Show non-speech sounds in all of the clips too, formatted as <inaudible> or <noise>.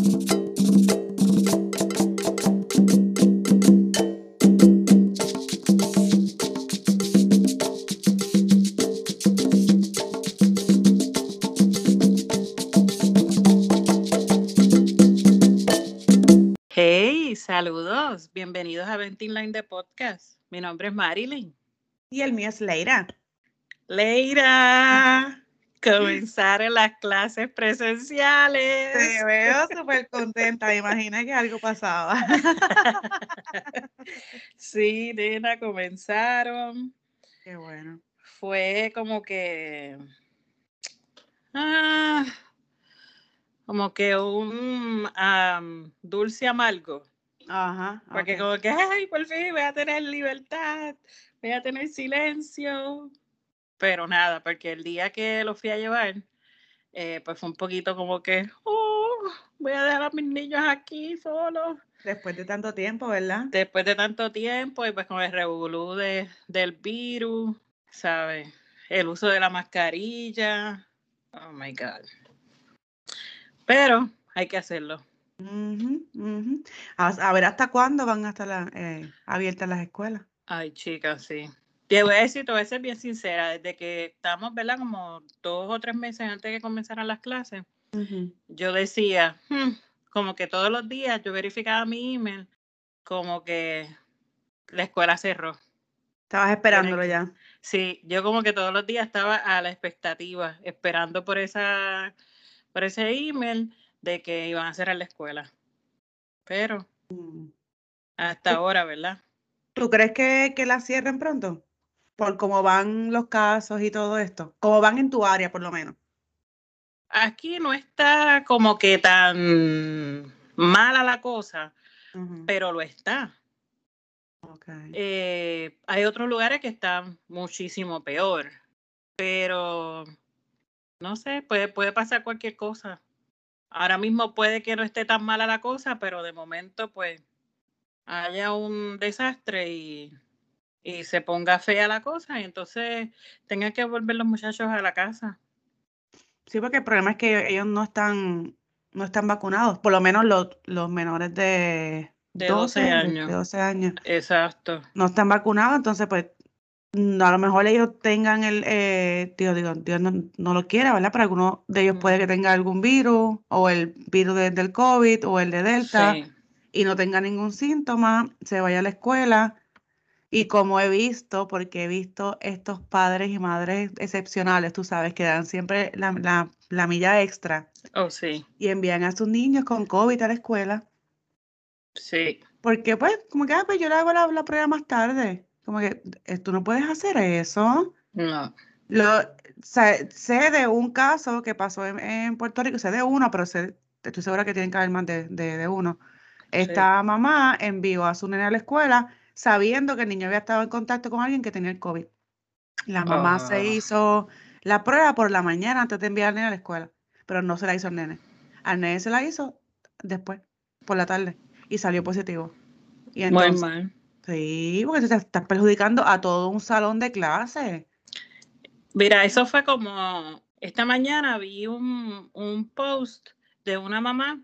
Hey, saludos, bienvenidos a Venting Line de Podcast. Mi nombre es Marilyn. Y el mío es Leira. Leira, comenzaron las clases presenciales. Te veo súper contenta, me imaginé que algo pasaba. <laughs> sí, nena, comenzaron. Qué bueno. Fue como que... Ah, como que un am, dulce amargo. Ajá. Porque como que, ay, por fin voy a tener libertad, voy a tener silencio. Pero nada, porque el día que lo fui a llevar, eh, pues fue un poquito como que, oh, voy a dejar a mis niños aquí solos. Después de tanto tiempo, ¿verdad? Después de tanto tiempo, y pues con el revolú de, del virus, ¿sabes? El uso de la mascarilla. Oh my God. Pero hay que hacerlo. A ver hasta cuándo van a estar la- eh, abiertas las escuelas. Ay, chicas, sí. Te voy a decir, te voy a ser bien sincera, desde que estamos, ¿verdad? Como dos o tres meses antes de que comenzaran las clases, yo decía, "Hmm", como que todos los días yo verificaba mi email, como que la escuela cerró. Estabas esperándolo ya. Sí, yo como que todos los días estaba a la expectativa, esperando por esa, por ese email de que iban a cerrar la escuela. Pero Mm. hasta ahora, ¿verdad? ¿Tú crees que, que la cierren pronto? Por cómo van los casos y todo esto. Cómo van en tu área, por lo menos. Aquí no está como que tan mala la cosa, pero lo está. ok. Eh, hay otros lugares que están muchísimo peor, pero no sé, puede, puede pasar cualquier cosa. Ahora mismo puede que no esté tan mala la cosa, pero de momento pues haya un desastre y, y se ponga fea la cosa y entonces tengan que volver los muchachos a la casa. Sí, porque el problema es que ellos no están, no están vacunados, por lo menos los, los menores de De 12 de- años. de 12 años Exacto. no están vacunados, entonces pues mm, a lo mejor ellos tengan el, eh, Dios, digo, Dios no, no lo quiera, ¿verdad? Pero alguno de ellos puede que tenga algún virus, o el virus de- del COVID, o el de Delta, Sí. y no tenga ningún síntoma, se vaya a la escuela. Y como he visto, porque he visto estos padres y madres excepcionales, tú sabes, que dan siempre la, la, la milla extra Oh, sí. y envían a sus niños con COVID a la escuela. Sí. Porque pues, como que, ah, pues yo le hago la, la prueba más tarde. Como que eh, tú no puedes hacer eso. No. Lo, sé, sé de un caso que pasó en, en Puerto Rico, sé de uno, pero sé, estoy segura que tienen que haber más de, de, de uno. Sí. Esta mamá envió a su nene a la escuela sabiendo que el niño había estado en contacto con alguien que tenía el COVID. La mamá se Ah. hizo la prueba por la mañana antes de enviar al nene a la escuela, pero no se la hizo al nene. Al nene se la hizo después, por la tarde, y salió positivo. Y Muy mal. sí, porque te estás perjudicando a todo un salón de clase. Mira, eso fue como esta mañana vi un, un post de una mamá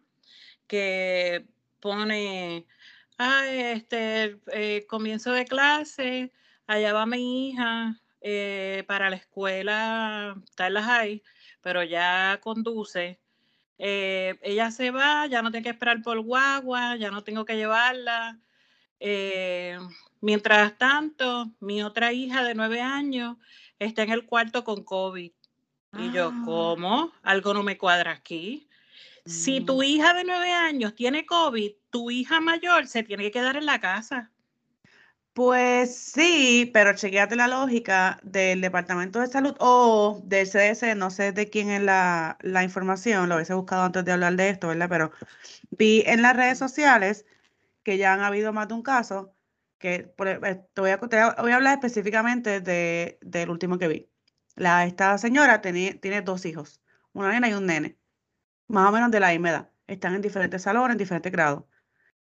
que pone, ay, este, eh, comienzo de clase, allá va mi hija eh, para la escuela, está en la high, pero ya conduce. Eh, ella se va, ya no tiene que esperar por guagua, ya no tengo que llevarla. Mientras tanto, mi otra hija de nueve años está en el cuarto con COVID. Y yo, Ah. ¿cómo? Algo no me cuadra aquí. Si Mm. tu hija de nueve años tiene COVID, tu hija mayor se tiene que quedar en la casa. Pues sí, pero chequeate la lógica del Departamento de Salud o del CDC, no sé de quién es la, la información, lo hubiese buscado antes de hablar de esto, ¿verdad? Pero vi en las redes sociales que ya han habido más de un caso, que e- eh, te voy a, te voy a hablar específicamente de, del último que vi. La, esta señora tiene, tiene dos hijos, una nena y un nene, más o menos de la misma edad. Están en diferentes salones, en diferentes grados.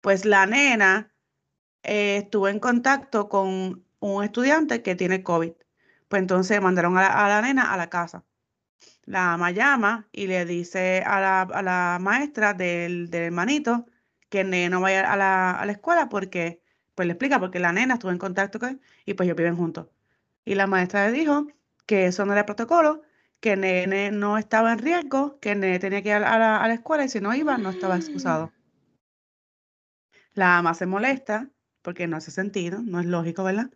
Pues la nena eh, estuvo en contacto con un estudiante que tiene COVID. Pues entonces mandaron a la, nena a la casa. La ama llama y le dice a la, maestra del, hermanito que no vaya a la, a la escuela porque, pues le explica, porque la nena estuvo en contacto con él y pues ellos viven juntos. Y la maestra le dijo que eso no era protocolo, que nene no estaba en riesgo, que nene tenía que ir a la, a la escuela y si no iba, no estaba excusado. La ama se molesta porque no hace sentido, no es lógico, ¿verdad?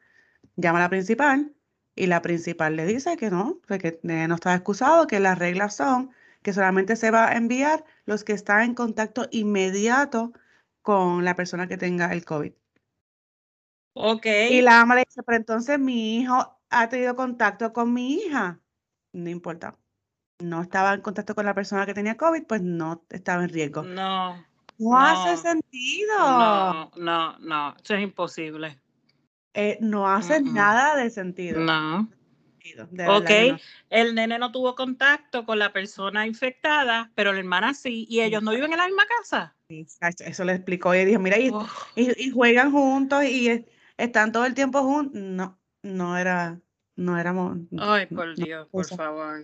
Llama a la principal y la principal le dice que no, que nene no estaba excusado, que las reglas son que solamente se va a enviar los que están en contacto inmediato con la persona que tenga el COVID. Ok. Y la ama le dice, pero entonces mi hijo ha tenido contacto con mi hija. No importa. No estaba en contacto con la persona que tenía COVID, pues no estaba en riesgo. No. No, hace sentido. No, no, no. Eso es imposible. Eh, no hace nada de sentido. No. De Ok, no. el nene no tuvo contacto con la persona infectada, pero la hermana sí, y ellos no viven en la misma casa. Eso le explicó y dijo, mira, y, y juegan juntos y es- están todo el tiempo juntos. No, no era, no éramos. Ay, por no Dios, por cosa. favor.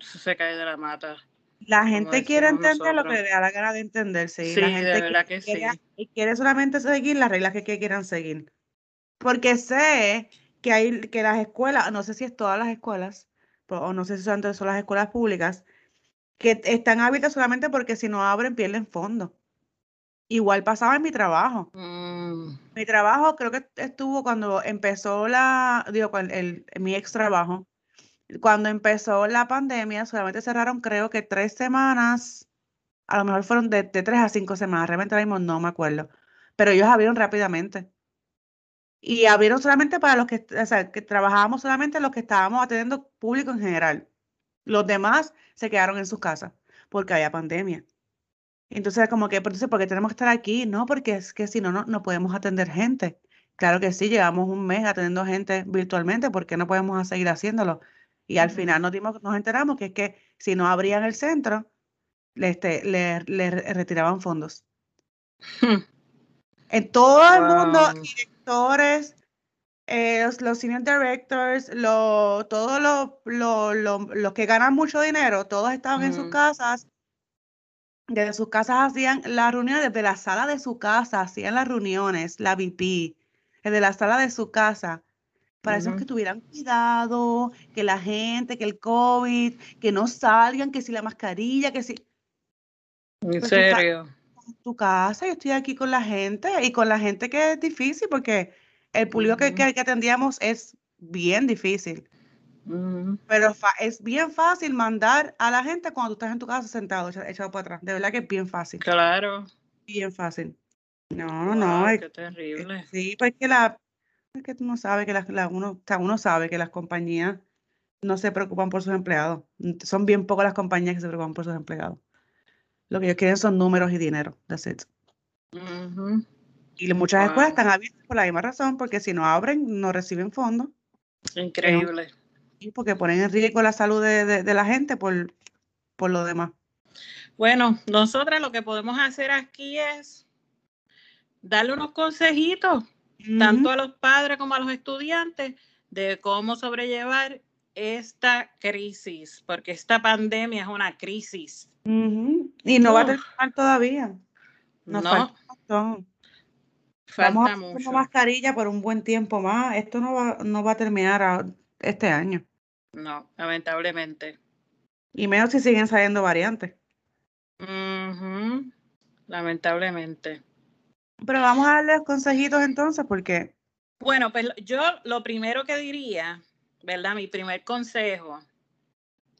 Eso se cae de la mata. La gente quiere entender lo que le da la gana de entender, sí. Sí, La de gente que verdad que sí. y quiere solamente seguir las reglas que, que quieran seguir. Porque sé que hay que las escuelas, no sé si es todas las escuelas, po- o no sé si solamente son las escuelas públicas, que están abiertas solamente porque si no abren pierden fondos. Igual pasaba en mi trabajo. Mm, Mi trabajo creo que estuvo cuando empezó la, digo, el, mi ex trabajo, cuando empezó la pandemia, solamente cerraron creo que tres semanas, a lo mejor fueron de, de tres a cinco semanas, realmente ahora mismo no me acuerdo, pero ellos abrieron rápidamente. Y abrieron solamente para los que, o sea, que trabajábamos solamente los que estábamos atendiendo público en general. Los demás se quedaron en sus casas porque había pandemia. Entonces, como que, entonces, ¿por qué tenemos que estar aquí? No, porque es que si no, no, no podemos atender gente. Claro que sí, llevamos un mes atendiendo gente virtualmente, ¿por qué no podemos seguir haciéndolo? Y al final nos dimos, nos enteramos que es que si no abrían el centro, le, este, le, le re- retiraban fondos. En todo el mundo, directores, eh, los, los senior directors, lo- todos los lo- lo- los que ganan mucho dinero, todos estaban en sus casas. Desde sus casas hacían las reuniones, desde la sala de su casa hacían las reuniones, la VP, desde la sala de su casa. Para eso es que tuvieran cuidado, que la gente, que el COVID, que no salgan, que si la mascarilla, que si En Pues serio. tu casa, yo estoy aquí con la gente y con la gente que es difícil porque el público que, que atendíamos es bien difícil, Pero es bien fácil mandar a la gente cuando tú estás en tu casa sentado, echa- echado para atrás. De verdad que es bien fácil, Claro. bien fácil. No, no, Wow, es- qué es- terrible. sí, porque la, es que tú no sabes que las, la- uno, o sea, uno sabe que las compañías no se preocupan por sus empleados. Son bien pocas las compañías que se preocupan por sus empleados. Lo que ellos quieren son números y dinero. That's it. Y muchas escuelas están abiertas por la misma razón, porque si no abren, no reciben fondos. Increíble. Porque ponen en riesgo la salud de, de- de la gente por, por lo demás. Bueno, nosotras lo que podemos hacer aquí es darle unos consejitos, tanto a los padres como a los estudiantes, de cómo sobrellevar esta crisis, porque esta pandemia es una crisis. Y no va a terminar todavía. Nos no, falta un. Vamos a mucho. mascarilla por un buen tiempo más. Esto no va, no va a terminar a- este año. No, lamentablemente. Y menos si siguen saliendo variantes. Lamentablemente. Pero vamos a darle los consejitos entonces, porque Bueno, pues yo lo primero que diría, ¿verdad? Mi primer consejo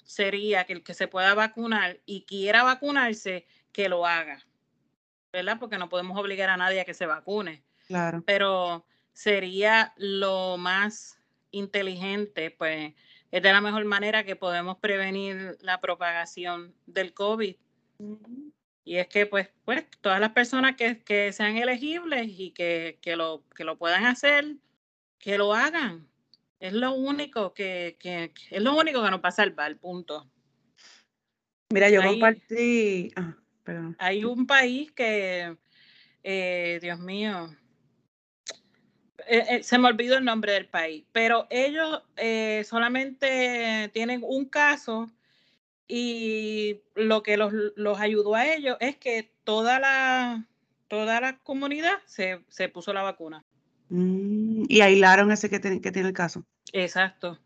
sería que el que se pueda vacunar y quiera vacunarse, que lo haga, ¿verdad? Porque no podemos obligar a nadie a que se vacune, claro. pero sería lo más inteligente, pues es de la mejor manera que podemos prevenir la propagación del COVID. Y es que, pues, pues todas las personas que, que sean elegibles y que, que, lo, que lo puedan hacer, que lo hagan. Es lo único que, que, es lo único que nos va a salvar, punto. Mira, yo compartí. Ah, perdón. Hay un país que, eh, Dios mío, eh, eh, se me olvidó el nombre del país, pero ellos eh, solamente tienen un caso Y lo que los, ayudó a ellos es que toda la, toda la comunidad se, puso la vacuna. Mm, y aislaron ese que tiene, que tiene el caso. Exacto.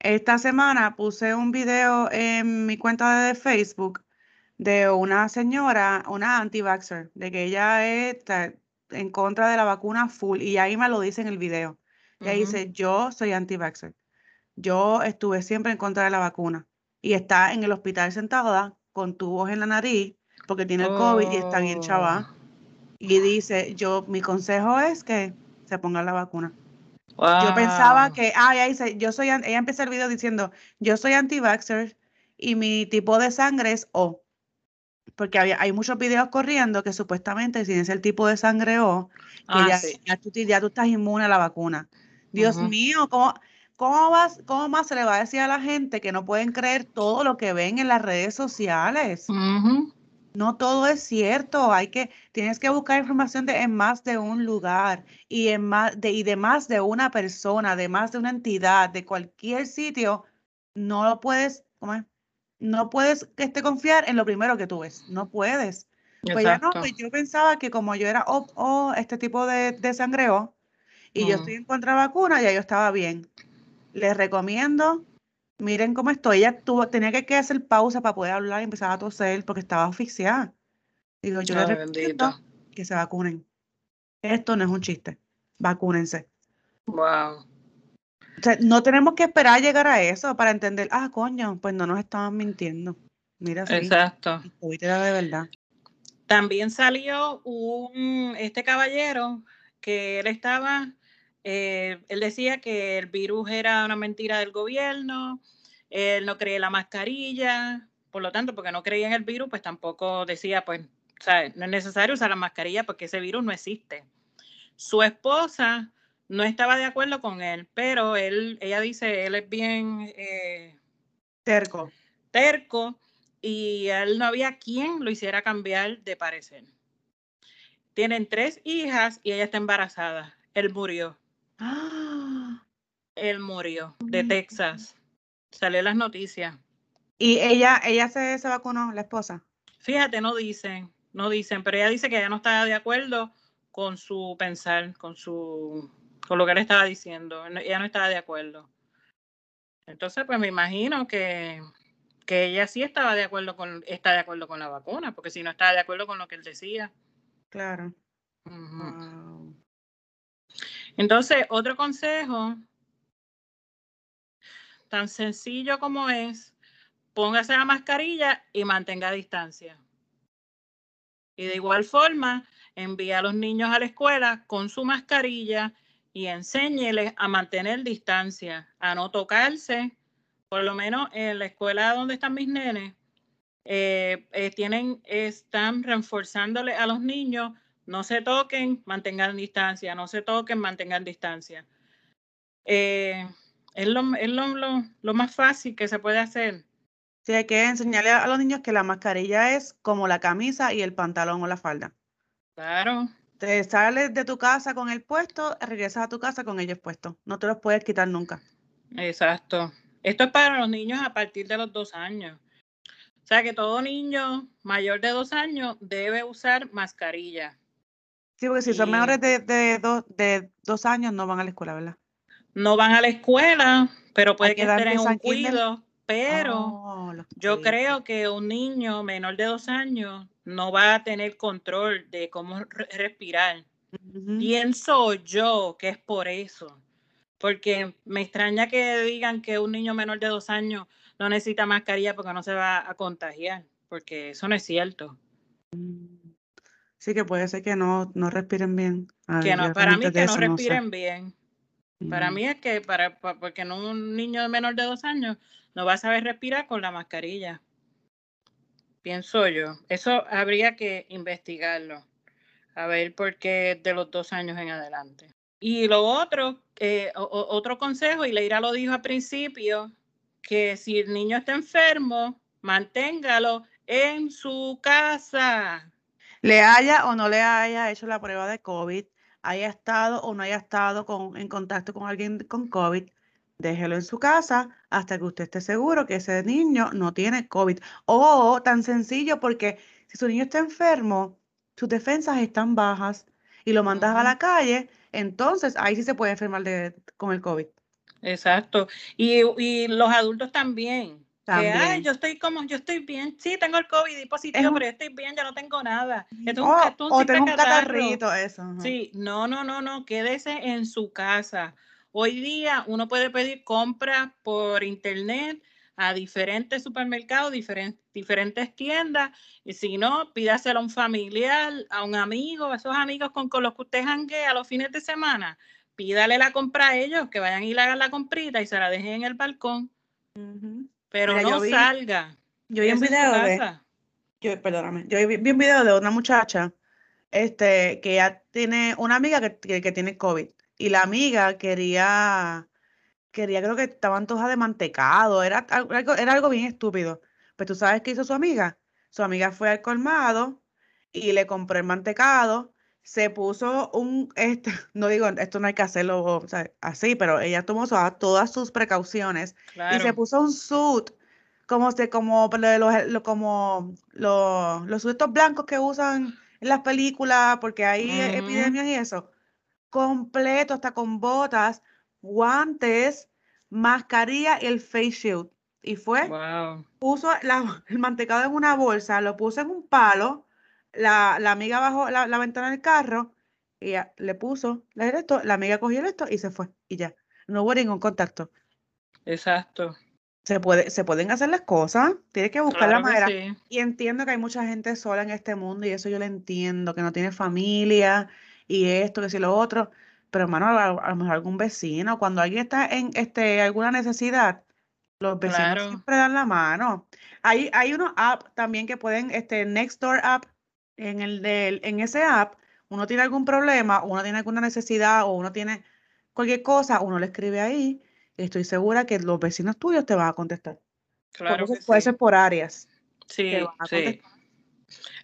Esta semana puse un video en mi cuenta de Facebook de una señora, una anti-vaxxer, de que ella está en contra de la vacuna full, y ahí me lo dice en el video. Ella dice, yo soy anti-vaxxer. Yo estuve siempre en contra de la vacuna. Y está en el hospital sentada con tubos en la nariz porque tiene el COVID y está bien chava. Oh. Y dice, yo, mi consejo es que se ponga la vacuna. Yo pensaba que, ah, ella dice, yo soy, ella empieza el video diciendo, yo soy anti-vaxxer y mi tipo de sangre es O porque había, hay muchos videos corriendo que supuestamente si es el tipo de sangre O, que ah, ya, tú, estás inmune a la vacuna. Dios mío, ¿cómo, cómo, vas, ¿cómo más se le va a decir a la gente que no pueden creer todo lo que ven en las redes sociales? No todo es cierto, hay que, tienes que buscar información de, en más de un lugar y, en más de, y de más de una persona, de más de una entidad, de cualquier sitio, no lo puedes, ¿cómo es? No puedes este, confiar en lo primero que tú ves, no puedes. Pues ya no, pues yo pensaba que como yo era o, este tipo de, de sangreo y yo estoy en contra vacuna, ya yo estaba bien. Les recomiendo, miren cómo estoy. Ella tuvo, tenía que, hacer pausa para poder hablar y empezar a toser porque estaba asfixiada. Digo, yo les recomiendo que se vacunen. Esto no es un chiste. Vacúnense. Wow. O sea, no tenemos que esperar a llegar a eso para entender, ah, coño, pues no nos estaban mintiendo. Mira, sí, Exacto. era de verdad. También salió un, este caballero que él estaba, eh, él decía que el virus era una mentira del gobierno, él no creía en la mascarilla, por lo tanto, porque no creía en el virus, pues tampoco decía, pues, ¿sabes? no es necesario usar la mascarilla porque ese virus no existe. Su esposa no estaba de acuerdo con él, pero él, ella dice, él es bien eh, terco. Terco y él no había quien lo hiciera cambiar de parecer. Tienen tres hijas y ella está embarazada. Él murió. ¡Ah! Él murió de Texas. Salió las noticias. ¿Y ella, ella se, se vacunó, la esposa? Fíjate, no dicen, no dicen, pero ella dice que ella no está de acuerdo con su pensar, con su con lo que él estaba diciendo. Ella no estaba de acuerdo. Entonces, pues me imagino que, que ella sí estaba de acuerdo con, está de acuerdo con la vacuna, porque si no estaba de acuerdo con lo que él decía. Claro. Entonces, otro consejo, tan sencillo como es, póngase la mascarilla y mantenga distancia. Y de igual forma, envía a los niños a la escuela con su mascarilla y enséñeles a mantener distancia, a no tocarse. Por lo menos en la escuela donde están mis nenes, eh, eh, tienen, están reforzándole a los niños, no se toquen, mantengan distancia, no se toquen, mantengan distancia. Eh, es, lo, lo, más fácil que se puede hacer. Sí, hay que enseñarle a los niños que la mascarilla es como la camisa y el pantalón o la falda. Claro. Te sales de tu casa con el puesto, regresas a tu casa con ellos puestos. No te los puedes quitar nunca. Exacto. Esto es para los niños a partir de los dos años. O sea que todo niño mayor de dos años debe usar mascarilla. Sí, porque si son menores de, de, dos años no van a la escuela, ¿verdad? No van a la escuela, pero puede que estén en un cuido. Pero oh, yo creo que un niño menor de dos años no va a tener control de cómo respirar. Pienso yo que es por eso, porque me extraña que digan que un niño menor de dos años no necesita mascarilla porque no se va a contagiar, porque eso no es cierto. Mm. Sí, que puede ser que no, no respiren bien. que no, para mí que no respiren bien. Para mm. mí es que para, porque no un niño menor de dos años no va a saber respirar con la mascarilla pienso yo. Eso habría que investigarlo, a ver por qué de los dos años en adelante. Y lo otro, eh, otro consejo, y Leira lo dijo al principio, que si el niño está enfermo, manténgalo en su casa. Le haya o no le haya hecho la prueba de COVID, haya estado o no haya estado con, en contacto con alguien con COVID, déjelo en su casa hasta que usted esté seguro que ese niño no tiene COVID. O tan sencillo porque si su niño está enfermo, sus defensas están bajas y lo mandas a la calle, entonces ahí sí se puede enfermar de, con el COVID. Exacto. Y, y los adultos también. Que, ay, yo estoy como, yo estoy bien, sí, tengo el COVID y positivo, pero estoy bien, ya no tengo nada. es un, o tengo un catarrito, eso. Sí, no, no, no, no, quédese en su casa. Hoy día uno puede pedir compras por internet a diferentes supermercados, diferentes, diferentes tiendas, y si no, pídaselo a un familiar, a un amigo, a esos amigos con, los que usted janguea los fines de semana, pídale la compra a ellos, que vayan y le hagan la comprita y se la dejen en el balcón. Pero no salga. Yo vi un video de. Yo, perdóname. Yo vi, un video de una muchacha este, que ya tiene una amiga que, que, tiene COVID. Y la amiga quería. Quería, creo que estaba antoja de mantecado. Era algo, era algo bien estúpido. Pues tú sabes qué hizo su amiga. Su amiga fue al colmado y le compró el mantecado se puso un, <laughs> este, no digo, esto no hay que hacerlo así, pero ella tomó todas sus precauciones y se puso un suit como, se, como, los, como los, los blancos que usan en las películas porque hay epidemias y eso, completo, hasta con botas, guantes, mascarilla y el face shield. Y fue, puso <laughs> el mantecado en una bolsa, lo puso en un palo, la, amiga bajó la, ventana del carro y le puso esto, la amiga cogió esto y se fue y ya. No hubo ningún contacto. Exacto. Se, puede, se pueden hacer las cosas, tienes que buscar la manera. Y entiendo que hay mucha gente sola en este mundo y eso yo lo entiendo, que no tiene familia y esto, que si lo otro. Pero hermano, a, lo mejor algún vecino, cuando alguien está en este, alguna necesidad, los vecinos siempre dan la mano. Hay, hay unos apps también que pueden, este Nextdoor app, en, el del, en ese app, uno tiene algún problema, uno tiene alguna necesidad o uno tiene cualquier cosa, uno le escribe ahí y estoy segura que los vecinos tuyos te van a contestar. Claro. Que puede ser por áreas. Sí, sí.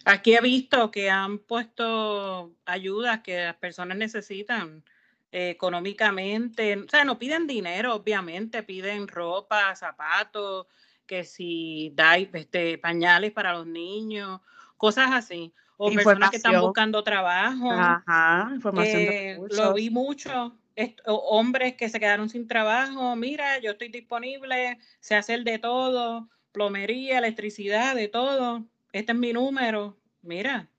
Aquí he visto que han puesto ayudas que las personas necesitan eh, económicamente. O sea, no piden dinero, obviamente, piden ropa, zapatos, que si da este, pañales para los niños, cosas así o personas que están buscando trabajo. Ajá, información eh, Lo vi mucho. hombres que se quedaron sin trabajo, mira, yo estoy disponible, sé hacer de todo, plomería, electricidad, de todo. Este es mi número. Mira,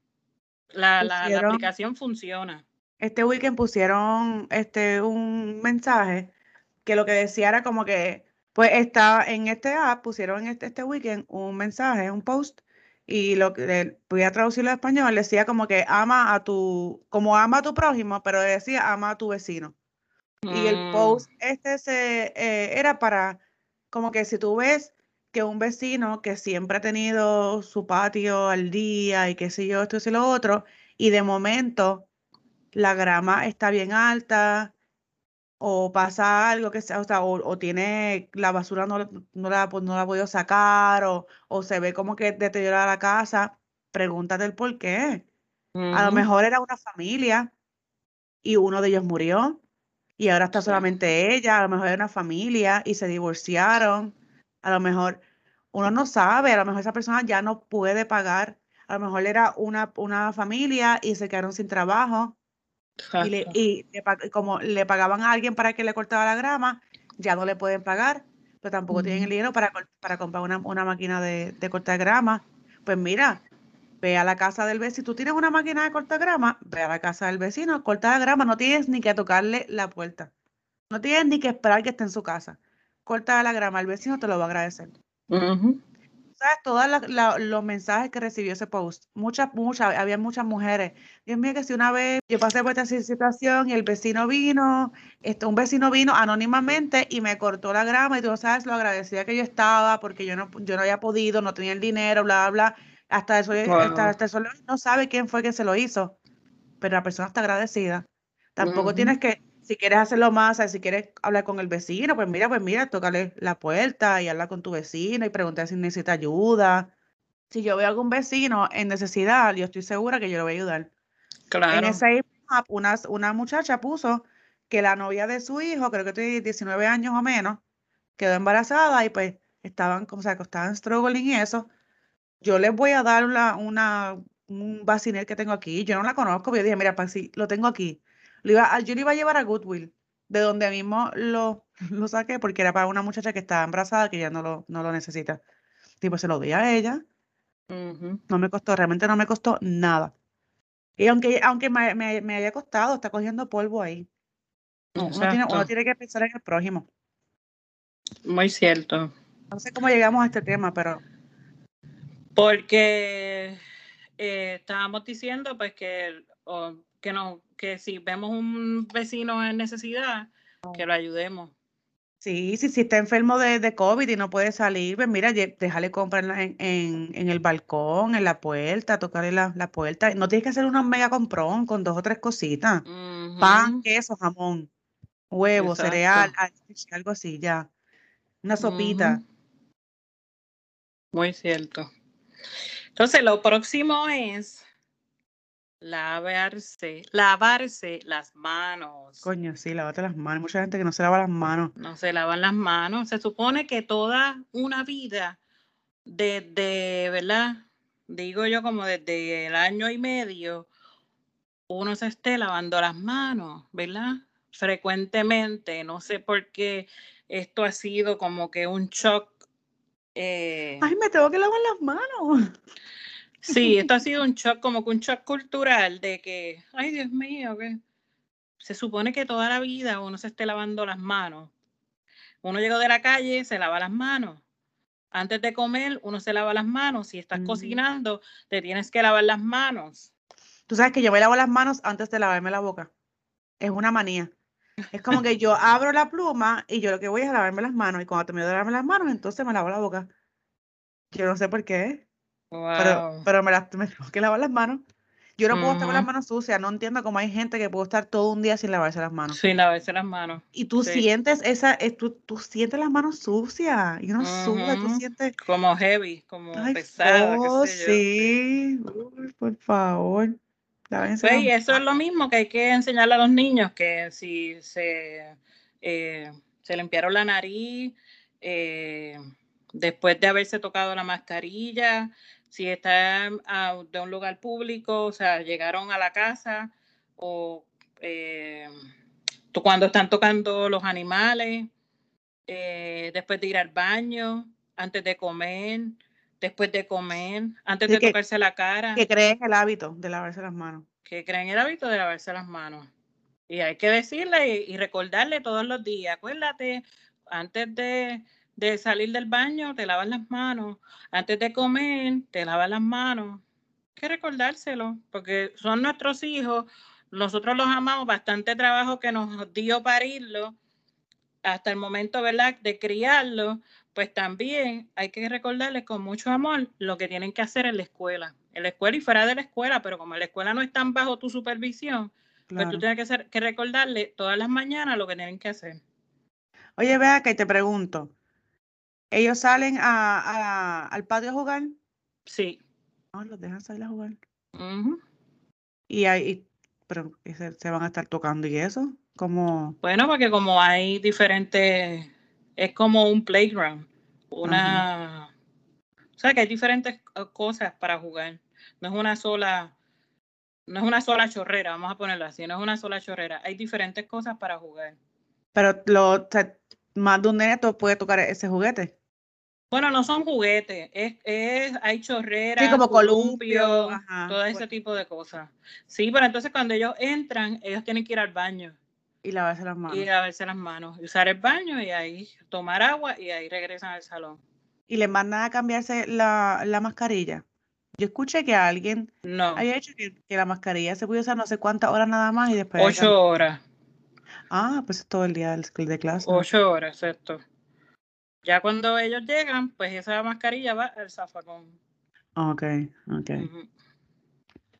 la, la, aplicación funciona. Este weekend pusieron este un mensaje que lo que decía era como que, pues está en este app, pusieron este, este weekend un mensaje, un post y lo que voy a traducirlo al español, decía como que ama a tu, como ama a tu prójimo, pero decía ama a tu vecino. Y el mm. post este se, eh, era para, como que si tú ves que un vecino que siempre ha tenido su patio al día y qué sé yo, esto y lo otro, y de momento la grama está bien alta, o pasa algo que sea, o, sea, o, tiene la basura no, no, la, no la ha podido sacar, o, o se ve como que deteriora la casa, pregúntate el por qué. A lo mejor era una familia y uno de ellos murió y ahora está solamente ella, a lo mejor era una familia y se divorciaron, a lo mejor uno no sabe, a lo mejor esa persona ya no puede pagar, a lo mejor era una, una familia y se quedaron sin trabajo y, como le pagaban a alguien para que le cortara la grama, ya no le pueden pagar, pero tampoco tienen el dinero para, para comprar una, una máquina de, de, cortar grama. Pues mira, ve a la casa del vecino. Si tú tienes una máquina de cortar grama, ve a la casa del vecino, corta la grama, no tienes ni que tocarle la puerta. No tienes ni que esperar que esté en su casa. Corta la grama, el vecino te lo va a agradecer sabes todos los mensajes que recibió ese post. Muchas, muchas, había muchas mujeres. Dios mío, que si una vez yo pasé por esta situación y el vecino vino, este, un vecino vino anónimamente y me cortó la grama y tú sabes lo agradecida que yo estaba porque yo no, yo no había podido, no tenía el dinero, bla, bla, bla. Hasta eso, hasta, eso no sabe quién fue que se lo hizo, pero la persona está agradecida. Tampoco tienes que si quieres hacerlo más, si quieres hablar con el vecino, pues mira, pues mira, tócale la puerta y habla con tu vecino y preguntar si necesita ayuda. Si yo veo algún vecino en necesidad, yo estoy segura que yo lo voy a ayudar. Claro. En ese una, una muchacha puso que la novia de su hijo, creo que tiene 19 años o menos, quedó embarazada y pues estaban, como se estaban struggling y eso. Yo les voy a dar una, una, un vacinel que tengo aquí. Yo no la conozco, pero yo dije, mira, para si lo tengo aquí. Lo iba, yo lo iba a llevar a Goodwill, de donde mismo lo, <laughs> lo saqué, porque era para una muchacha que estaba embarazada, que ya no lo, no lo necesita. Tipo, se lo di a ella. No me costó, realmente no me costó nada. Y aunque, aunque me, me, haya costado, está cogiendo polvo ahí. Uno tiene, uno tiene, que pensar en el prójimo. Muy cierto. No sé cómo llegamos a este tema, pero. Porque eh, estábamos diciendo pues que, que, no, que si vemos un vecino en necesidad, que lo ayudemos. Sí, sí, si está enfermo de, de, COVID y no puede salir, pues mira, déjale comprarla en, en, en, el balcón, en la puerta, tocarle la, la, puerta. No tienes que hacer una mega comprón con dos o tres cositas. Pan, queso, jamón, huevo, cereal, algo así, ya. Una sopita. Muy cierto. Entonces, lo próximo es Lavarse, lavarse las manos. Coño, sí, lavate las manos. Mucha gente que no se lava las manos. No se lavan las manos. Se supone que toda una vida, desde, ¿verdad? Digo yo como desde el año y medio, uno se esté lavando las manos, ¿verdad? Frecuentemente. No sé por qué esto ha sido como que un shock. Eh Ay, me tengo que lavar las manos. <laughs> Sí, esto ha sido un shock, como que un shock cultural de que, ay Dios mío, que se supone que toda la vida uno se esté lavando las manos. Uno llegó de la calle, se lava las manos. Antes de comer, uno se lava las manos. Si estás cocinando, te tienes que lavar las manos. Tú sabes que yo me lavo las manos antes de lavarme la boca. Es una manía. Es como que yo abro la pluma y yo lo que voy es a lavarme las manos. Y cuando termino de lavarme las manos, entonces me lavo la boca. Yo no sé por qué. Pero, pero me, las, tengo que lavar las manos. Yo no puedo estar con las manos sucias. No entiendo cómo hay gente que puede estar todo un día sin lavarse las manos. Sin lavarse las manos. Y tú sientes esa, tú, tú, sientes las manos sucias y uno sube, tú sientes. Como heavy, como pesada. Oh, sí. por favor. Pues, y eso es lo mismo que hay que enseñarle a los niños, que si se, eh, se limpiaron la nariz, eh, después de haberse tocado la mascarilla, si están de un lugar público, o sea, llegaron a la casa o eh, cuando están tocando los animales, eh, después de ir al baño, antes de comer, después de comer, antes de tocarse la cara. Que creen el hábito de lavarse las manos. Que creen el hábito de lavarse las manos. Y hay que decirle y recordarle todos los días, acuérdate, antes de, de salir del baño, te lavas las manos. Antes de comer, te lavas las manos. Hay que recordárselo, porque son nuestros hijos. Nosotros los amamos, bastante trabajo que nos dio parirlo hasta el momento, ¿verdad?, de criarlo, pues también hay que recordarles con mucho amor lo que tienen que hacer en la escuela. En la escuela y fuera de la escuela, pero como la escuela no están bajo tu supervisión, pues tú tienes que, hacer, que recordarle todas las mañanas lo que tienen que hacer. Oye, vea que te pregunto, ¿Ellos salen a, al patio a jugar? Sí. No, los dejan salir a jugar. Y ahí, pero se, van a estar tocando y eso, como. Bueno, porque como hay diferentes, es como un playground, una, o sea que hay diferentes cosas para jugar. No es una sola, no es una sola chorrera, vamos a ponerlo así, no es una sola chorrera. Hay diferentes cosas para jugar. Pero lo, más de un neto puede tocar ese juguete. Bueno, no son juguetes, es, es hay chorreras, sí, como columpio, todo ese tipo de cosas. Sí, pero entonces cuando ellos entran, ellos tienen que ir al baño. Y lavarse las manos. Y lavarse las manos. Y usar el baño y ahí tomar agua y ahí regresan al salón. ¿Y les mandan a cambiarse la, la mascarilla? Yo escuché que alguien no. había hecho que, que, la mascarilla se puede usar no sé cuántas horas nada más y después... Ocho horas. Ah, pues es todo el día de clase. Ocho horas, exacto. Ya cuando ellos llegan, pues esa mascarilla va al zafacón. Ok, ok.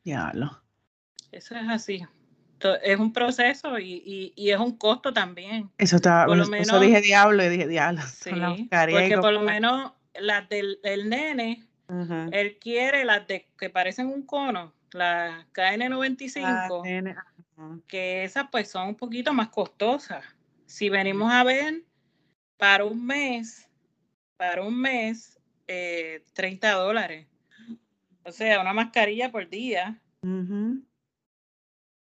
Ya lo. Eso es así. Es un proceso y, y, es un costo también. Eso está, por lo menos, eso dije diablo y dije diablo. <laughs> Sí, porque por lo menos las del nene, él quiere las de que parecen un cono, las KN95. que esas pues son un poquito más costosas. Si venimos a ver, para un mes, para un mes, 30 eh, dólares. O sea, una mascarilla por día.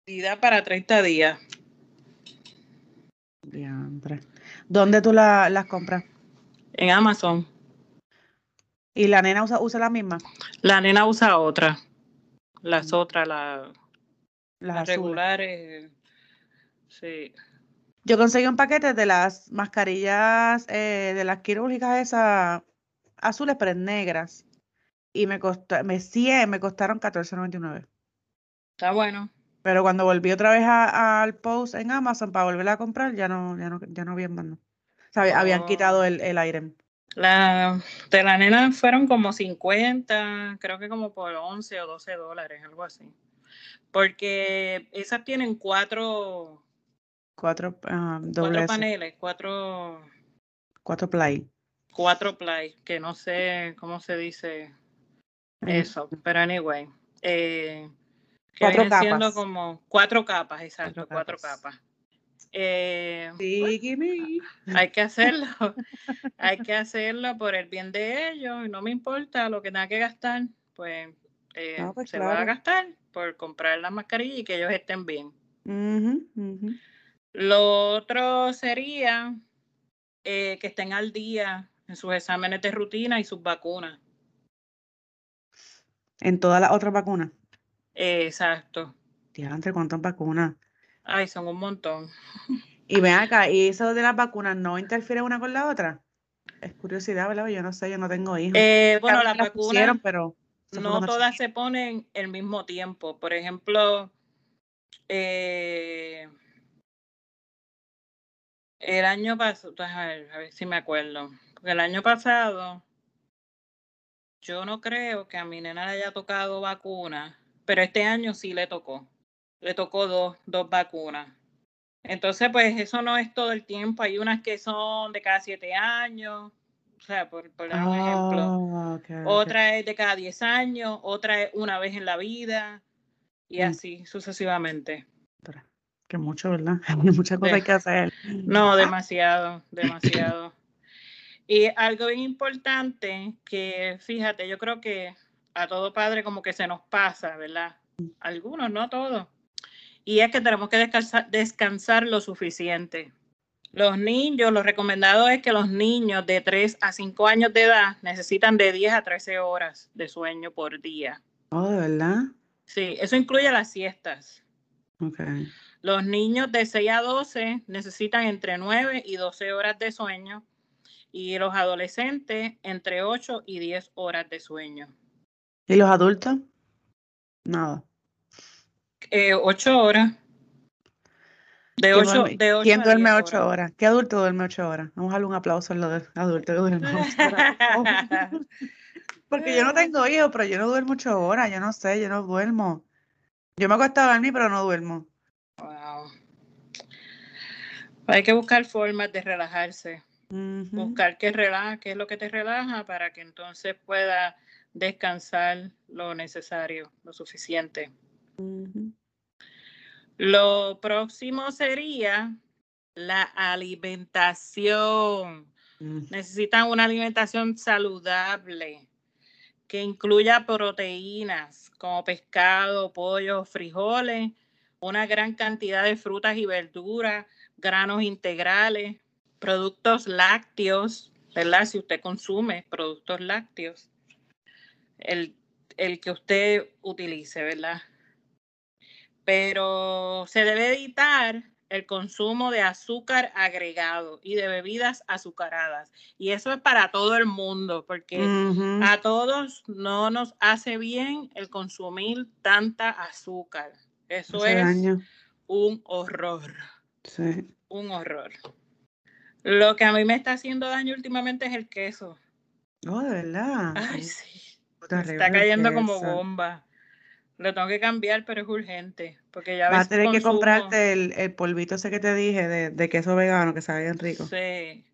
Y da para 30 días. ¿Dónde tú las compras? En Amazon. ¿Y la nena usa, usa la misma? La nena usa otra. Las mm. otras, las, regulares. Sí. Yo conseguí un paquete de las mascarillas eh, de las quirúrgicas esas azules, pero negras. Y me costó, me 100, me costaron $14.99. Está bueno. Pero cuando volví otra vez al post en Amazon para volverla a comprar, ya no, ya no, ya no habían más. habían oh. quitado el, el aire. La, de la nena fueron como 50, creo que como por 11 o 12 dólares, algo así. Porque esas tienen cuatro. Cuatro, ah, cuatro paneles, cuatro. Cuatro play. Cuatro play, que no sé cómo se dice eso, pero anyway. Eh, cuatro capas. Siendo como cuatro capas, exacto, cuatro capas. Eh, hay que hacerlo, <laughs> hay que hacerlo por el bien de ellos y no me importa lo que tenga que gastar, pues, eh, pues se va a gastar por comprar la mascarilla y que ellos estén bien. Lo otro sería eh, que estén al día en sus exámenes de rutina y sus vacunas. En todas las otras vacunas. exacto. Diante, ¿cuántas vacunas? Ay, son un montón. <laughs> Y ven acá, ¿y eso de las vacunas no interfiere una con la otra? Es curiosidad, ¿verdad? Yo no sé, yo no tengo hijos. Eh, bueno, las vacunas pero no todas se ponen al mismo tiempo. Por ejemplo, eh, el año pasado, a ver, a ver si me acuerdo. Porque el año pasado, yo no creo que a mi nena le haya tocado vacuna, pero este año sí le tocó le tocó dos, dos vacunas. Entonces, pues eso no es todo el tiempo. Hay unas que son de cada siete años, o sea, por, por dar un ejemplo. Ah, otra es de cada diez años, otra es una vez en la vida y mm. así sucesivamente. Que mucho, ¿verdad? <laughs> Hay muchas cosas que hacer. No, demasiado, demasiado. y algo bien importante que, fíjate, yo creo que a todo padre como que se nos pasa, ¿verdad? Algunos, no todos y es que tenemos que descansar, lo suficiente. Los niños, lo recomendado es que los niños de 3 a 5 años de edad necesitan de 10 a 13 horas de sueño por día. Oh, ¿de verdad? Sí, eso incluye las siestas. Okay. Los niños de 6 a 12 necesitan entre 9 y 12 horas de sueño y los adolescentes entre 8 y 10 horas de sueño. ¿Y los adultos? Nada. Eh, ocho horas. De ocho, de ocho ¿Quién duerme ocho horas? ¿Qué adulto duerme ocho horas? Vamos a darle un aplauso a los adultos que duermen <laughs> Porque yo no tengo hijos, pero yo no duermo ocho horas, yo no sé, yo no duermo. Yo me acuesto a dormir, pero no duermo. Wow. Hay que buscar formas de relajarse. Buscar qué relaja, qué es lo que te relaja para que entonces pueda descansar lo necesario, lo suficiente. Lo próximo sería la alimentación. Mm. Necesitan una alimentación saludable que incluya proteínas como pescado, pollo, frijoles, una gran cantidad de frutas y verduras, granos integrales, productos lácteos, ¿verdad? Si usted consume productos lácteos, el, el que usted utilice, ¿verdad? pero se debe evitar el consumo de azúcar agregado y de bebidas azucaradas. Y eso es para todo el mundo, porque a todos no nos hace bien el consumir tanta azúcar. Eso es un horror. Sí. Un horror. Lo que a mí me está haciendo daño últimamente es el queso. Oh, de verdad. Ay, sí. está cayendo como bomba. Lo tengo que cambiar, pero es urgente. Porque ya Vas a tener que comprarte el, polvito ese que te dije de, queso vegano, que sabe bien rico. Sí.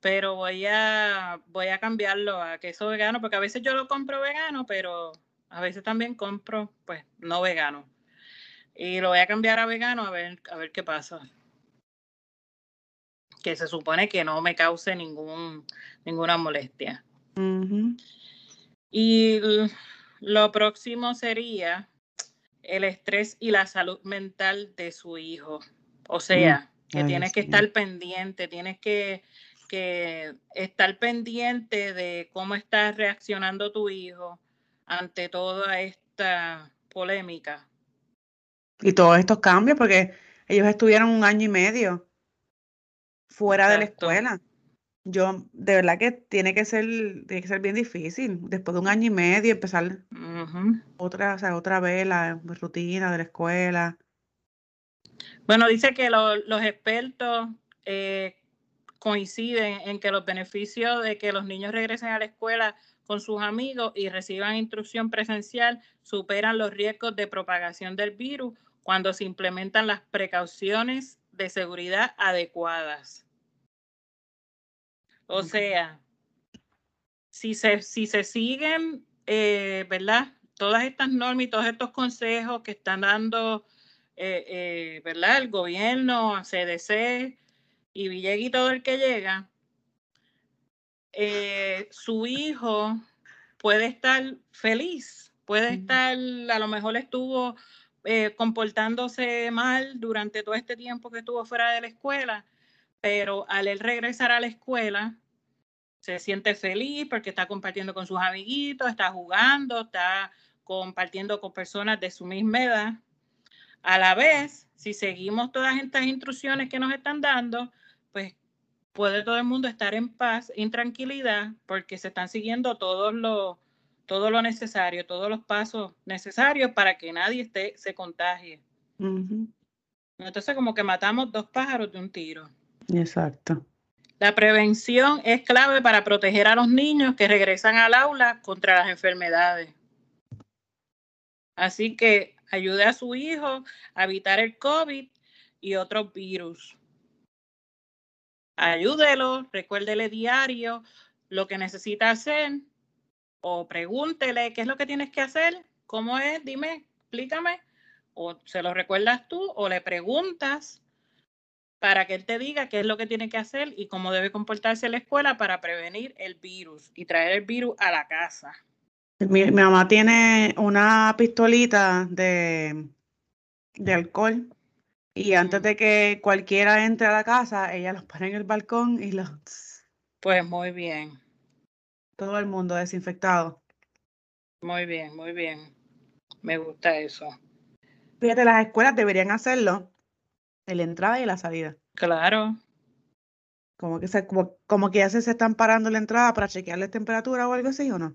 Pero voy a, voy a cambiarlo a queso vegano, porque a veces yo lo compro vegano, pero a veces también compro, pues, no vegano. Y lo voy a cambiar a vegano a ver, a ver qué pasa. Que se supone que no me cause ningún, ninguna molestia. Y lo próximo sería el estrés y la salud mental de su hijo. O mm, sea, que tienes que estar pendiente, tienes que, que estar pendiente de cómo está reaccionando tu hijo ante toda esta polémica. Y todos estos cambios, porque ellos estuvieron un año y medio fuera de la escuela. Yo, de verdad que tiene que ser, tiene que ser bien difícil. Después de un año y medio, empezar otra, o sea, otra vez la rutina de la escuela. Bueno, dice que los expertos eh, coinciden en que los beneficios de que los niños regresen a la escuela con sus amigos y reciban instrucción presencial superan los riesgos de propagación del virus cuando se implementan las precauciones de seguridad adecuadas. O sea, si se, si se siguen, eh, ¿verdad? Todas estas normas y todos estos consejos que están dando, eh, eh, ¿verdad? El gobierno, CDC y Villegui y todo el que llega, su hijo puede estar feliz, puede estar, a lo mejor estuvo comportándose mal durante todo este tiempo que estuvo fuera de la escuela, pero al él regresar a la escuela, se siente feliz porque está compartiendo con sus amiguitos, está jugando, está compartiendo con personas de su misma edad. A la vez, si seguimos todas estas instrucciones que nos están dando, pues puede todo el mundo estar en paz, en tranquilidad, porque se están siguiendo todos los todo lo necesario, todos los pasos necesarios para que nadie esté, se contagie. Entonces, como que matamos dos pájaros de un tiro. Exacto. La prevención es clave para proteger a los niños que regresan al aula contra las enfermedades. Así que ayude a su hijo a evitar el COVID y otros virus. Ayúdelo, recuérdele diario lo que necesita hacer o pregúntele qué es lo que tienes que hacer, cómo es, dime, explícame, o se lo recuerdas tú o le preguntas para que él te diga qué es lo que tiene que hacer y cómo debe comportarse en la escuela para prevenir el virus y traer el virus a la casa. Mi, mamá tiene una pistolita de, de alcohol y antes de que cualquiera entre a la casa, ella los pone en el balcón y los... Pues muy bien. Todo el mundo desinfectado. Muy bien, muy bien. Me gusta eso. Fíjate, las escuelas deberían hacerlo en la entrada y la salida. Claro. Como que, se, como, que ya se, están parando la entrada para chequearle temperatura o algo así, ¿o no?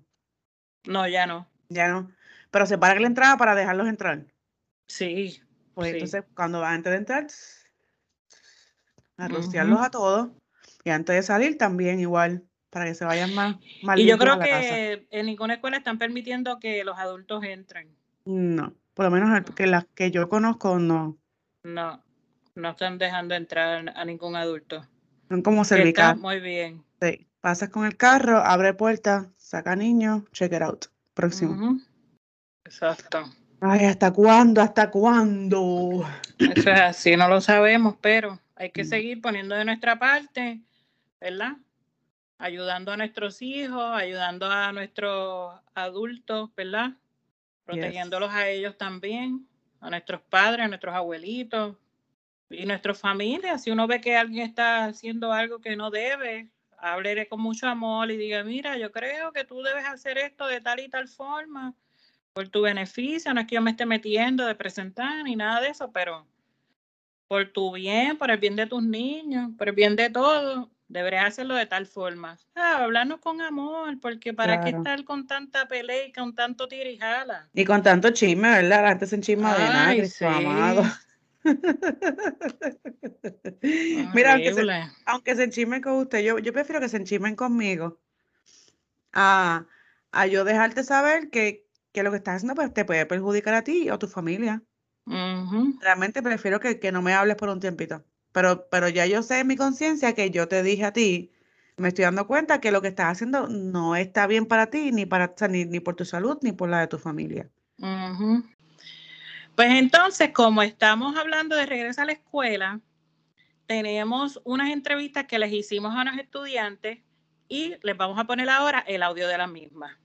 No, ya no. Ya no. Pero se paran la entrada para dejarlos entrar. Sí. Pues entonces, cuando van antes de entrar, a rociarlos a todos. Y antes de salir también igual, para que se vayan más, Y yo creo que en ninguna escuela están permitiendo que los adultos entren. No, por lo menos que las que yo conozco no. No. No están dejando entrar a ningún adulto. Son como cervical. Muy bien. Sí. Pasas con el carro, abre puerta, saca niño, check it out. Próximo. Exacto. Ay, ¿hasta cuándo? ¿Hasta cuándo? Eso es así, no lo sabemos, pero hay que mm. seguir poniendo de nuestra parte, ¿verdad? Ayudando a nuestros hijos, ayudando a nuestros adultos, ¿verdad? Protegiéndolos a ellos también, a nuestros padres, a nuestros abuelitos, y nuestra familia, si uno ve que alguien está haciendo algo que no debe, háblele con mucho amor y diga, mira, yo creo que tú debes hacer esto de tal y tal forma, por tu beneficio, no es que yo me esté metiendo de presentar ni nada de eso, pero por tu bien, por el bien de tus niños, por el bien de todos, deberías hacerlo de tal forma. Ah, hablarnos con amor, porque para qué estar con tanta pelea y con tanto tirijala. Y con tanto chisme, ¿verdad? Antes en chisme de nada, sí. amado. <laughs> Mira, aunque se, aunque enchismen con usted, yo, yo prefiero que se enchismen conmigo a, a yo dejarte saber que, que, lo que estás haciendo pues, te puede perjudicar a ti o a tu familia. Realmente prefiero que, que, no me hables por un tiempito. Pero, pero ya yo sé en mi conciencia que yo te dije a ti, me estoy dando cuenta que lo que estás haciendo no está bien para ti, ni, para, ni, ni por tu salud, ni por la de tu familia. Pues entonces, como estamos hablando de regreso a la escuela, tenemos unas entrevistas que les hicimos a los estudiantes y les vamos a poner ahora el audio de la misma.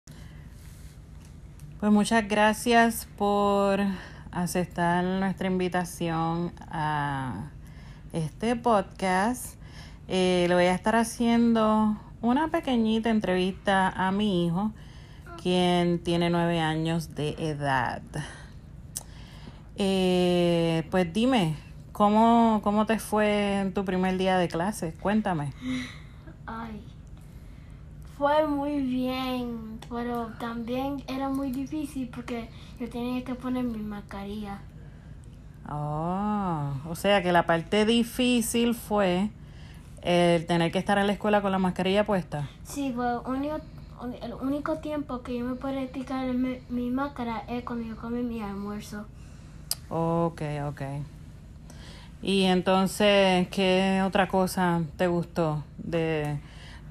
Pues muchas gracias por aceptar nuestra invitación a este podcast. Eh, le voy a estar haciendo una pequeñita entrevista a mi hijo, quien tiene nueve años de edad. Eh, pues dime, ¿cómo, ¿cómo te fue en tu primer día de clase? Cuéntame. Ay, fue muy bien, pero también era muy difícil porque yo tenía que poner mi mascarilla. Oh, o sea que la parte difícil fue el tener que estar en la escuela con la mascarilla puesta. Sí, pero único, el único tiempo que yo me puedo quitar mi, mi máscara es cuando yo como mi almuerzo. Ok, ok. Y entonces, ¿qué otra cosa te gustó de,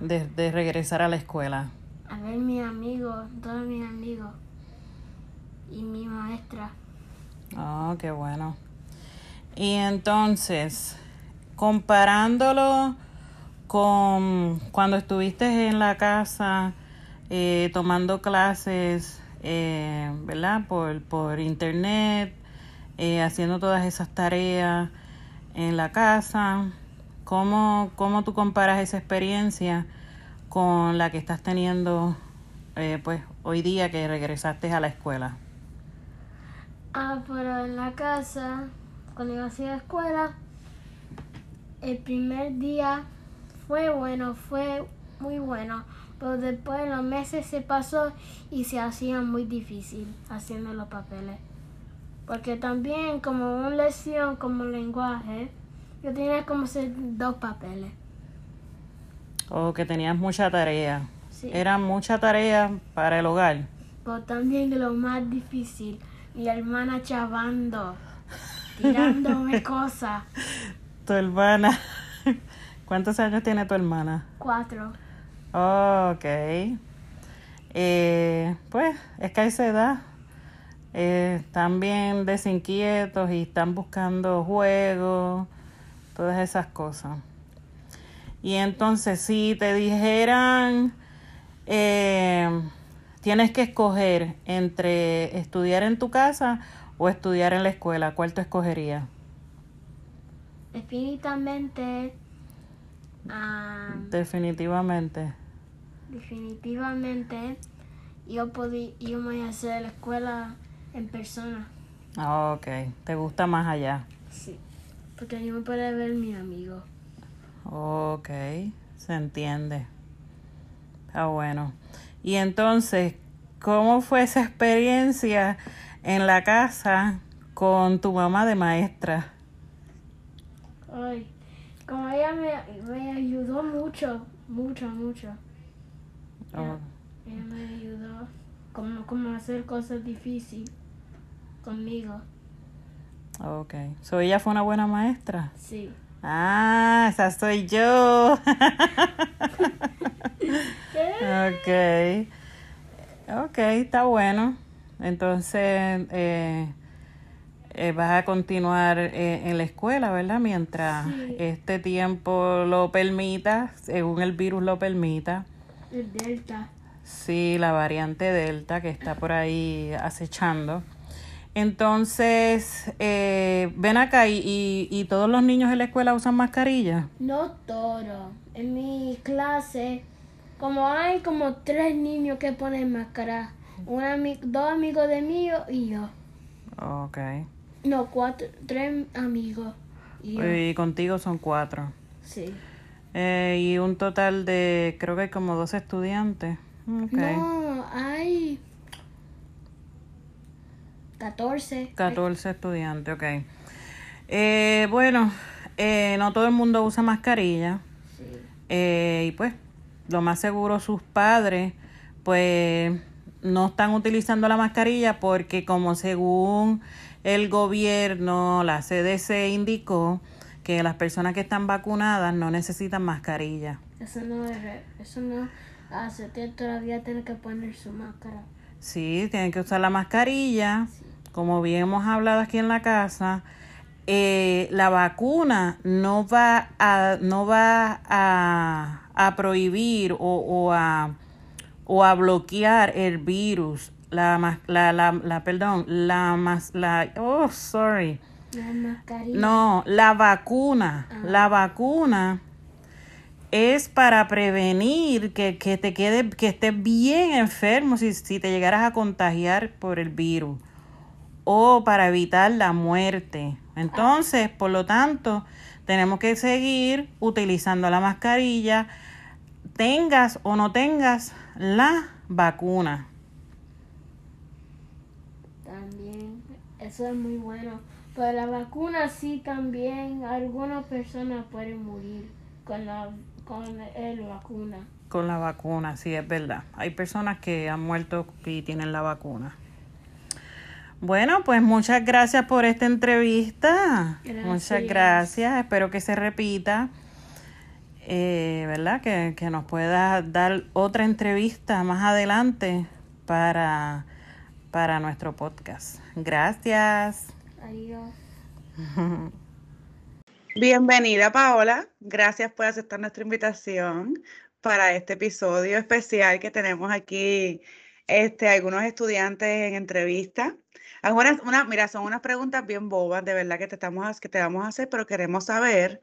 de, de regresar a la escuela? A ver mis amigos, todos mis amigos y mi maestra. Oh, qué bueno. Y entonces, comparándolo con cuando estuviste en la casa eh, tomando clases, eh, ¿verdad? Por, por internet, eh, haciendo todas esas tareas en la casa. ¿Cómo, ¿Cómo tú comparas esa experiencia con la que estás teniendo eh, pues hoy día que regresaste a la escuela? Ah, pero en la casa, cuando iba a la escuela, el primer día fue bueno, fue muy bueno, pero después los meses se pasó y se hacía muy difícil haciendo los papeles. Porque también como una lección como lenguaje, yo tenía como hacer dos papeles. O que tenías mucha tarea. Sí. Era mucha tarea para el hogar. Pero también lo más difícil, mi hermana chavando, tirándome cosas. <laughs> Tu hermana. <laughs> ¿Cuántos años tiene tu hermana? Cuatro. Oh, ok. Eh, pues es que a esa edad eh, están bien desinquietos y están buscando juegos, todas esas cosas. Y entonces, si te dijeran, eh, tienes que escoger entre estudiar en tu casa o estudiar en la escuela, ¿cuál tú escogerías? Definitivamente, Definitivamente. definitivamente, yo podí, yo me voy a hacer la escuela en persona. Ah, Ok, te gusta más allá. Sí. Porque yo me puedo ver mi amigo. Ok, se entiende. Ah, bueno. Y entonces, ¿cómo fue esa experiencia en la casa con tu mamá de maestra? Ay, como ella me, me ayudó mucho, mucho, mucho. Oh, Ella me ayudó como, como hacer cosas difíciles conmigo. ok. So, ella fue una buena maestra. Sí. Ah, esa soy yo. <laughs> ok. Ok, está bueno. Entonces, eh, eh, vas a continuar eh, en la escuela, ¿verdad? Mientras Sí. este tiempo lo permita, según el virus lo permita. El Delta. Sí, la variante Delta que está por ahí acechando. Entonces, eh, ven acá y, y, y todos los niños en la escuela usan mascarilla. No todo. En mi clase, como hay como tres niños que ponen máscara. Un ami- dos amigos de mí y yo. Ok. No, cuatro, tres amigos. Y yo. Y contigo son cuatro. Sí. Eh, y un total de, creo que hay como 12 estudiantes. Ok. No, hay 14. 14 estudiantes, ok. Eh, bueno, eh, no todo el mundo usa mascarilla. Sí. Eh, y pues, lo más seguro sus padres, pues, no están utilizando la mascarilla porque como según el gobierno, la CDC indicó que las personas que están vacunadas no necesitan mascarilla. Eso no es, eso no hace que todavía tiene que poner su máscara. Sí, tienen que usar la mascarilla como bien hemos hablado aquí en la casa, eh, la vacuna no va a, no va a, prohibir o, a, o a bloquear el virus. La, la, la, la perdón, la la, oh, sorry. No, la vacuna, ah. la vacuna es para prevenir que, que, te quede, que estés bien enfermo si, si te llegaras a contagiar por el virus o para evitar la muerte. Entonces, por lo tanto, tenemos que seguir utilizando la mascarilla, tengas o no tengas la vacuna. También, eso es muy bueno. Pero la vacuna sí también, algunas personas pueden morir con la, con la vacuna. Con la vacuna, sí, es verdad. Hay personas que han muerto y tienen la vacuna. Bueno, pues muchas gracias por esta entrevista. Muchas gracias. Espero que se repita. Eh, ¿Verdad? Que, que nos pueda dar otra entrevista más adelante para, para nuestro podcast. Gracias. Adiós. Bienvenida Paola, gracias por aceptar nuestra invitación para este episodio especial que tenemos aquí este, algunos estudiantes en entrevista algunas, una, mira, son unas preguntas bien bobas, de verdad que te, estamos, que te vamos a hacer, pero queremos saber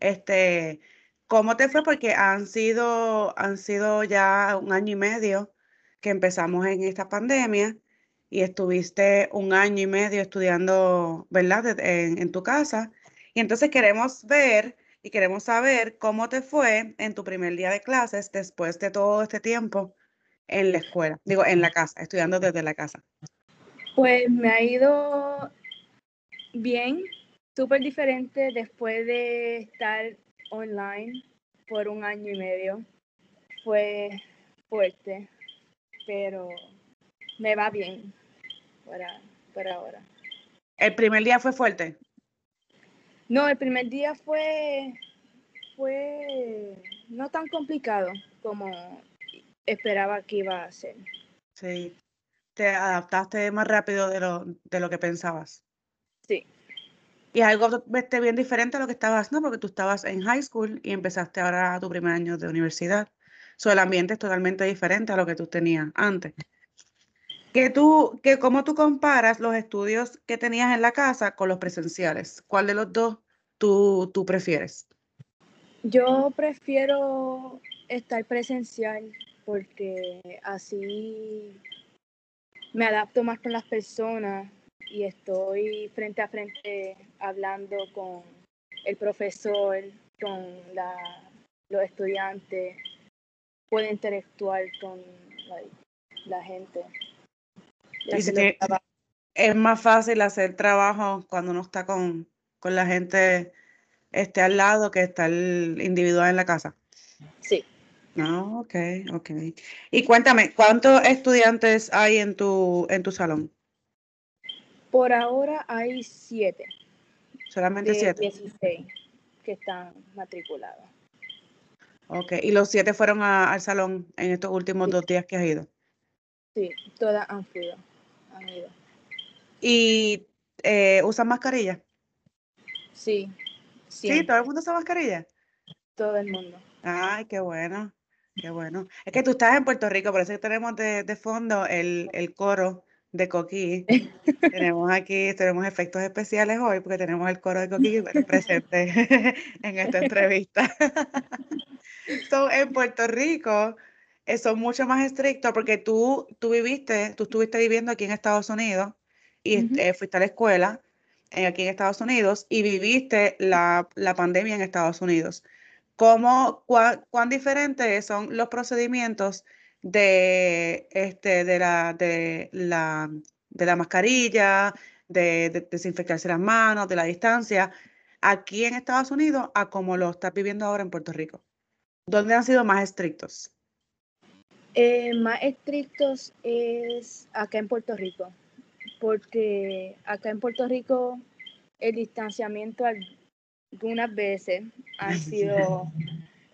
este, cómo te fue, porque han sido, han sido ya un año y medio que empezamos en esta pandemia y estuviste un año y medio estudiando, ¿verdad?, en, en tu casa. Y entonces queremos ver y queremos saber cómo te fue en tu primer día de clases después de todo este tiempo en la escuela, digo, en la casa, estudiando desde la casa. Pues me ha ido bien, súper diferente después de estar online por un año y medio. Fue fuerte, pero me va bien por, ahora. ¿El primer día fue fuerte? No, el primer día fue, fue no tan complicado como esperaba que iba a ser. Sí te adaptaste más rápido de lo, de lo que pensabas. Sí. Y algo viste bien diferente a lo que estabas, ¿no? Porque tú estabas en high school y empezaste ahora tu primer año de universidad. So, el ambiente es totalmente diferente a lo que tú tenías antes. ¿Qué tú, que, ¿Cómo tú comparas los estudios que tenías en la casa con los presenciales? ¿Cuál de los dos tú, tú prefieres? Yo prefiero estar presencial porque así me adapto más con las personas y estoy frente a frente hablando con el profesor, con los estudiantes, puedo interactuar con la, gente. es más fácil hacer trabajo cuando uno está con, con la gente este, al lado que estar individual en la casa. Sí. Ah, ok, ok. Y cuéntame, ¿cuántos estudiantes hay en tu, en tu salón? Por ahora hay siete. Solamente siete. 16 que están matriculados. Ok, ¿y los siete fueron al salón en estos últimos dos días que has ido? Sí, todas han ido. Han ido. ¿Y eh, usan mascarilla? Sí. ¿Sí? ¿Todo el mundo usa mascarilla? Todo el mundo. Ay, qué bueno. Qué bueno. Es que tú estás en Puerto Rico, por eso que tenemos de, de fondo el, el, coro de Coquí. <laughs> tenemos aquí, tenemos efectos especiales hoy porque tenemos el coro de Coquí presente <laughs> en esta entrevista. <laughs> so, en Puerto Rico son mucho más estrictos porque tú, tú viviste, tú estuviste viviendo aquí en Estados Unidos y eh, fuiste a la escuela eh, aquí en Estados Unidos y viviste la, la pandemia en Estados Unidos cómo, cuán, diferentes son los procedimientos de, este, de, la, de, la, de la mascarilla, de, desinfectarse las manos, de la distancia, aquí en Estados Unidos a como lo estás viviendo ahora en Puerto Rico. ¿Dónde han sido más estrictos? Eh, más estrictos es acá en Puerto Rico, porque acá en Puerto Rico el distanciamiento al algunas veces han <laughs> sido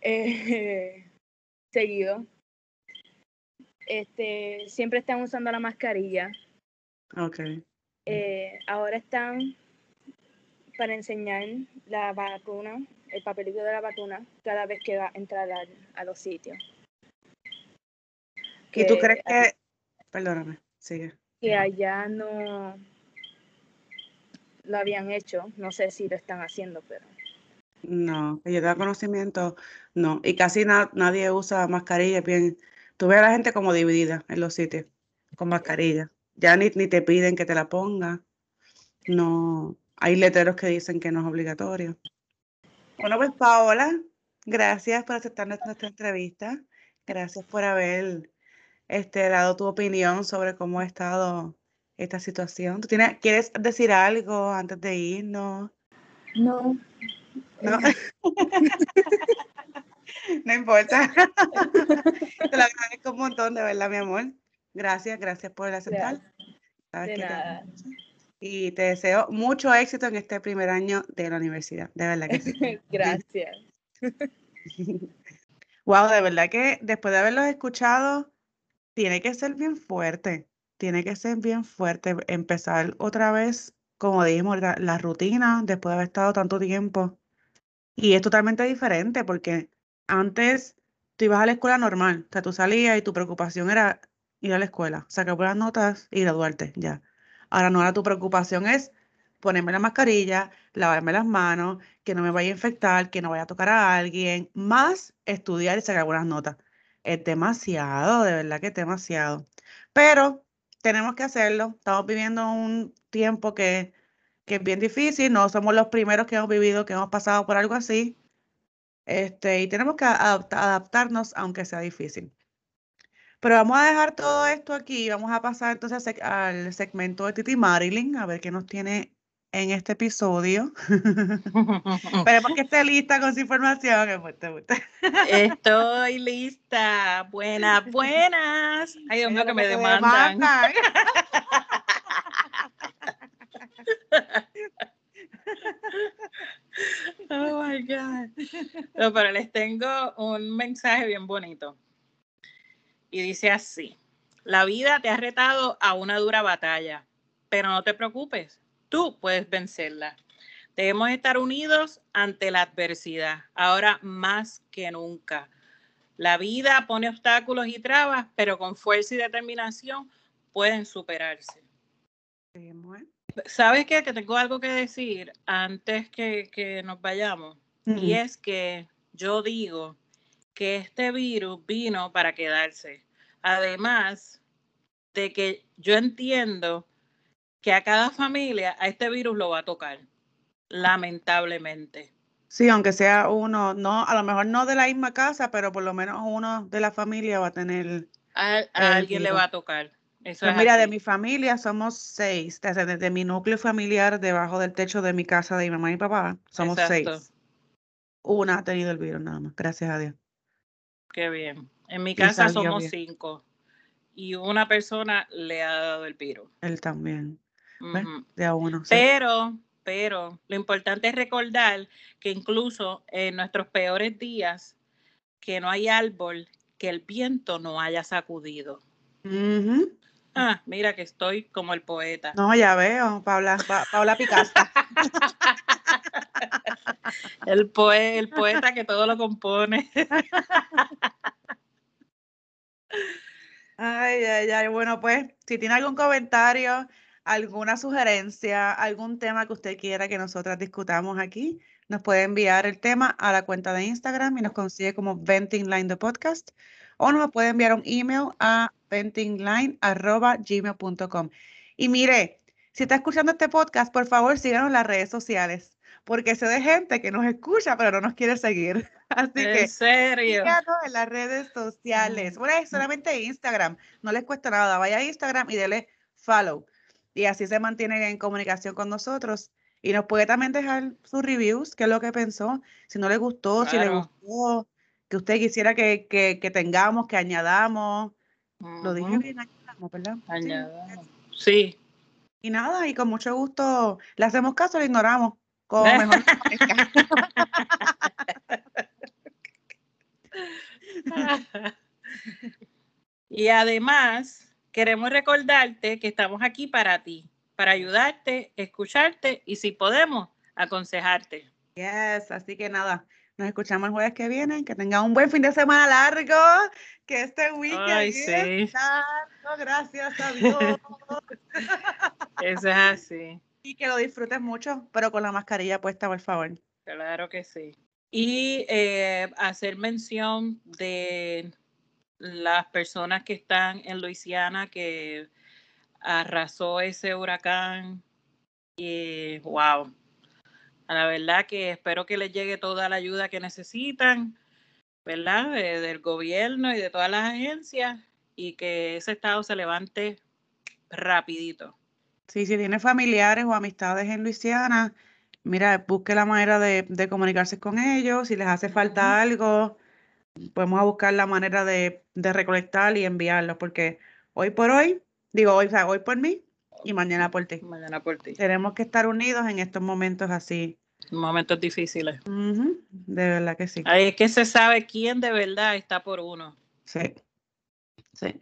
eh, <laughs> seguidos. Este, siempre están usando la mascarilla. Ok. eh, ahora están para enseñar la vacuna, el papelito de la vacuna, cada vez que va a entrar al- a, los sitios. ¿Y tú crees que... Perdóname, sigue. que allá no lo habían hecho. No sé si lo están haciendo, pero No, que yo tenga conocimiento, no. Y casi na- nadie usa mascarilla. Bien, tú ves a la gente como dividida en los sitios con mascarilla. Ya ni, ni te piden que te la pongas. No, hay letreros que dicen que no es obligatorio. Bueno, pues Paola, gracias por aceptar nuestra, nuestra entrevista. Gracias por haber este, dado tu opinión sobre cómo ha estado esta situación. ¿Tú tienes, quieres decir algo antes de irnos? no. No. <laughs> <laughs> No importa. <laughs> Te lo agradezco un montón, de verdad, mi amor. Gracias, gracias por aceptar. Sabes De que nada. Y te deseo mucho éxito en este primer año de la universidad. De verdad que sí. <laughs> Gracias. Wow, de verdad que después de haberlos escuchado, tiene que ser bien fuerte. Tiene que ser bien fuerte empezar otra vez, como dijimos, la, la rutina después de haber estado tanto tiempo. Y es totalmente diferente porque antes tú ibas a la escuela normal, o sea, tú salías y tu preocupación era ir a la escuela, sacar buenas notas y graduarte, ya. Ahora no, ahora tu preocupación es ponerme la mascarilla, lavarme las manos, que no me vaya a infectar, que no vaya a tocar a alguien, más estudiar y sacar buenas notas. Es demasiado, de verdad que es demasiado. Pero tenemos que hacerlo. Estamos viviendo un tiempo que, que es bien difícil. No somos los primeros que hemos vivido, que hemos pasado por algo así. Este, y tenemos que adapta- adaptarnos, aunque sea difícil. Pero vamos a dejar todo esto aquí. Vamos a pasar entonces al segmento de Titi Marilyn, a ver qué nos tiene en este episodio. <laughs> Esperemos que esté lista con su información. Estoy lista. Buenas, buenas. Ay, Dios mío, que me demandan. demandan. <laughs> Oh my God. Pero les tengo un mensaje bien bonito. Y dice así: La vida te ha retado a una dura batalla, pero no te preocupes, tú puedes vencerla. Debemos estar unidos ante la adversidad, ahora más que nunca. La vida pone obstáculos y trabas, pero con fuerza y determinación pueden superarse. ¿Sabes qué? Que tengo algo que decir antes que, que nos vayamos. Y es que yo digo que este virus vino para quedarse. Además de que yo entiendo que a cada familia a este virus lo va a tocar, lamentablemente. Sí, aunque sea uno, no, a lo mejor no de la misma casa, pero por lo menos uno de la familia va a tener. A, alguien le va a tocar. Eso Pues es mira, de mi familia somos seis, desde, desde mi núcleo familiar, debajo del techo de mi casa de mi mamá y papá, somos Exacto. seis. Una ha tenido el virus nada más, gracias a Dios. Qué bien. En mi casa somos bien. cinco y una persona le ha dado el virus. Él también. De a uno. sí. Pero, pero lo importante es recordar que incluso en nuestros peores días, que no hay árbol que el viento no haya sacudido. Ah, mira que estoy como el poeta. No, ya veo, Paula, Pa- Paula Picasta. El, poe- el poeta que todo lo compone. Ay, ay, ay. Bueno, pues, si tiene algún comentario, alguna sugerencia, algún tema que usted quiera que nosotras discutamos aquí, nos puede enviar el tema a la cuenta de Instagram y nos consigue como Venting Line de Podcast o nos puede enviar un email a ventingline.gmail.com. Y mire, si está escuchando este podcast, por favor síganos en las redes sociales, porque sé de gente que nos escucha pero no nos quiere seguir. <laughs> Así que En serio. Síganos en las redes sociales. Bueno, es solamente Instagram. No les cuesta nada. Vaya a Instagram y dele follow. Y así se mantienen en comunicación con nosotros. Y nos puede también dejar sus reviews, qué es lo que pensó. Si no le gustó, si le gustó, que usted quisiera que, que, que tengamos, que añadamos. Lo dije bien, añadamos, ¿verdad? Añadamos. Sí. Y nada, y con mucho gusto le hacemos caso, le ignoramos. Como <laughs> mejor <laughs> y además, queremos recordarte que estamos aquí para ti, para ayudarte, escucharte y si podemos, aconsejarte. Yes, así que nada, nos escuchamos el jueves que viene. Que tengan un buen fin de semana largo. Que este weekend Ay, es sí. largo, gracias a Dios. <laughs> Eso es así. y que lo disfrutes mucho, pero con la mascarilla puesta, por favor. Claro que sí. Y eh, hacer mención de las personas que están en Luisiana que arrasó ese huracán. Y wow. La verdad que espero que les llegue toda la ayuda que necesitan, ¿verdad? De- del gobierno y de todas las agencias y que ese estado se levante rapidito. Sí, si tiene familiares o amistades en Luisiana, mira, busque la manera de, de comunicarse con ellos. Si les hace falta algo, podemos a buscar la manera de, de recolectar y enviarlos, porque hoy por hoy, digo hoy, o sea, hoy por mí y mañana por ti. Mañana por ti. Tenemos que estar unidos en estos momentos así. Momentos difíciles. Ujú, De verdad que sí. Ahí es que se sabe quién de verdad está por uno. Sí. Sí.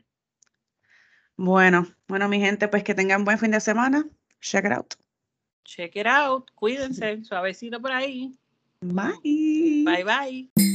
Bueno, bueno, mi gente, pues que tengan buen fin de semana. Check it out. Check it out. Cuídense. Suavecito por ahí. Bye. Bye bye.